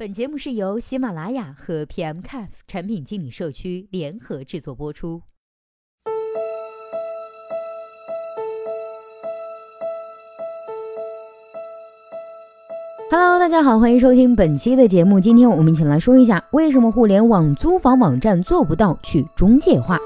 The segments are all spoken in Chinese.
本节目是由喜马拉雅和 PMCAF 产品经理社区联合制作播出。Hello，大家好，欢迎收听本期的节目。今天我们一起来说一下，为什么互联网租房网站做不到去中介化。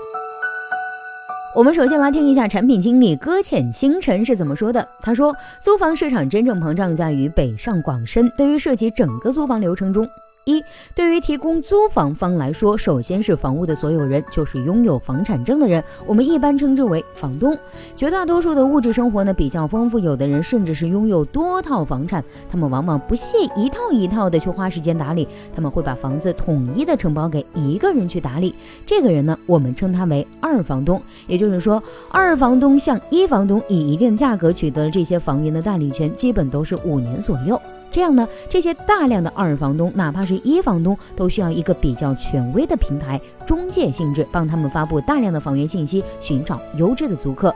我们首先来听一下产品经理搁浅星辰是怎么说的。他说：“租房市场真正膨胀在于北上广深，对于涉及整个租房流程中。”一，对于提供租房方来说，首先是房屋的所有人，就是拥有房产证的人，我们一般称之为房东。绝大多数的物质生活呢比较丰富，有的人甚至是拥有多套房产，他们往往不屑一套一套的去花时间打理，他们会把房子统一的承包给一个人去打理。这个人呢，我们称他为二房东。也就是说，二房东向一房东以一定价格取得了这些房源的代理权，基本都是五年左右。这样呢，这些大量的二房东，哪怕是一房东，都需要一个比较权威的平台——中介性质，帮他们发布大量的房源信息，寻找优质的租客。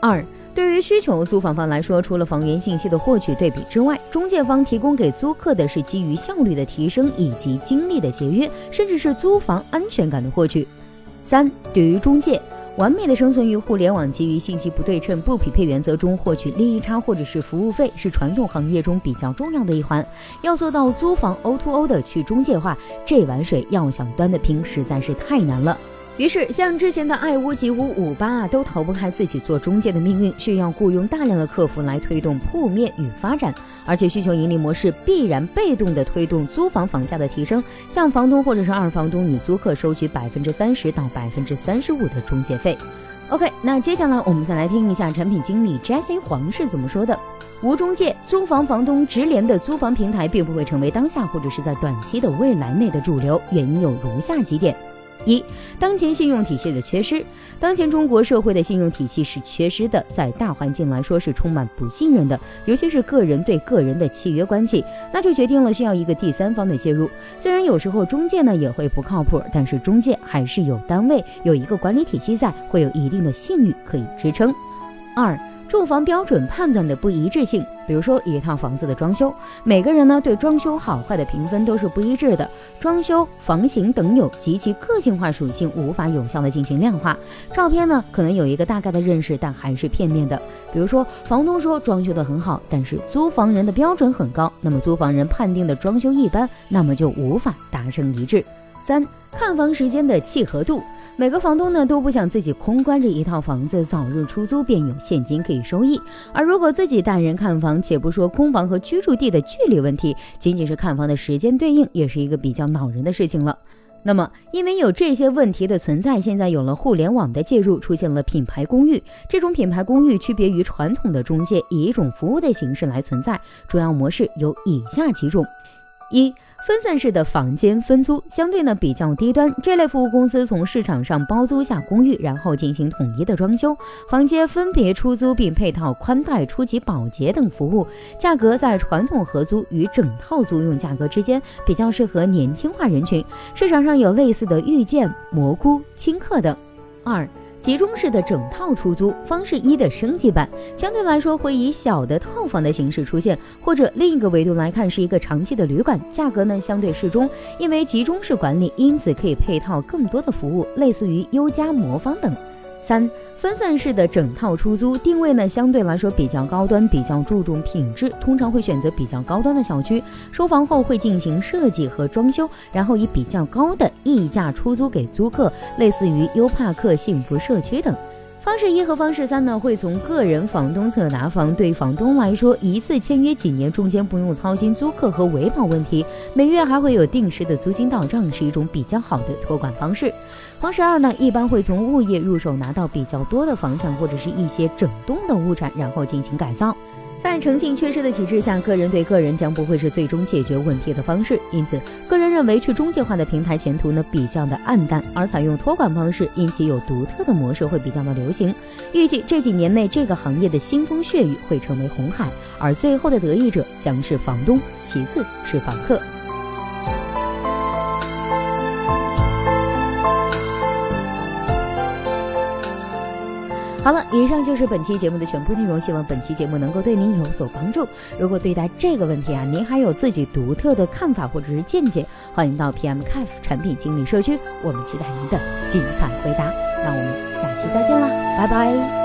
二，对于需求租房方来说，除了房源信息的获取对比之外，中介方提供给租客的是基于效率的提升以及精力的节约，甚至是租房安全感的获取。三，对于中介。完美的生存于互联网基于信息不对称、不匹配原则中获取利益差或者是服务费，是传统行业中比较重要的一环。要做到租房 O2O 的去中介化，这碗水要想端得平，实在是太难了。于是，像之前的爱屋及乌、五八啊，都逃不开自己做中介的命运，需要雇佣大量的客服来推动铺面与发展，而且需求盈利模式必然被动的推动租房房价的提升，向房东或者是二房东女租客收取百分之三十到百分之三十五的中介费。OK，那接下来我们再来听一下产品经理 Jesse 黄是怎么说的：无中介租房房东直连的租房平台并不会成为当下或者是在短期的未来内的主流，原因有如下几点。一，当前信用体系的缺失。当前中国社会的信用体系是缺失的，在大环境来说是充满不信任的，尤其是个人对个人的契约关系，那就决定了需要一个第三方的介入。虽然有时候中介呢也会不靠谱，但是中介还是有单位有一个管理体系在，会有一定的信誉可以支撑。二。住房标准判断的不一致性，比如说一套房子的装修，每个人呢对装修好坏的评分都是不一致的。装修、房型等有极其个性化属性，无法有效的进行量化。照片呢可能有一个大概的认识，但还是片面的。比如说房东说装修的很好，但是租房人的标准很高，那么租房人判定的装修一般，那么就无法达成一致。三、看房时间的契合度。每个房东呢都不想自己空关着一套房子早日出租便有现金可以收益，而如果自己带人看房，且不说空房和居住地的距离问题，仅仅是看房的时间对应也是一个比较恼人的事情了。那么，因为有这些问题的存在，现在有了互联网的介入，出现了品牌公寓。这种品牌公寓区别于传统的中介，以一种服务的形式来存在，主要模式有以下几种：一。分散式的房间分租相对呢比较低端，这类服务公司从市场上包租下公寓，然后进行统一的装修，房间分别出租并配套宽带、初级保洁等服务，价格在传统合租与整套租用价格之间，比较适合年轻化人群。市场上有类似的遇见、蘑菇、轻客等。二。集中式的整套出租方式一的升级版，相对来说会以小的套房的形式出现，或者另一个维度来看是一个长期的旅馆，价格呢相对适中，因为集中式管理，因此可以配套更多的服务，类似于优家、魔方等。三分散式的整套出租定位呢，相对来说比较高端，比较注重品质，通常会选择比较高端的小区，收房后会进行设计和装修，然后以比较高的溢价出租给租客，类似于优帕克幸福社区等。方式一和方式三呢，会从个人房东侧拿房，对房东来说，一次签约几年，中间不用操心租客和维保问题，每月还会有定时的租金到账，是一种比较好的托管方式。方式二呢，一般会从物业入手，拿到比较多的房产或者是一些整栋的物产，然后进行改造。在诚信缺失的体制下，个人对个人将不会是最终解决问题的方式。因此，个人认为去中介化的平台前途呢比较的暗淡，而采用托管方式，因其有独特的模式会比较的流行。预计这几年内，这个行业的腥风血雨会成为红海，而最后的得益者将是房东，其次是房客。好了，以上就是本期节目的全部内容，希望本期节目能够对您有所帮助。如果对待这个问题啊，您还有自己独特的看法或者是见解，欢迎到 PM Cafe 产品经理社区，我们期待您的精彩回答。那我们下期再见啦，拜拜。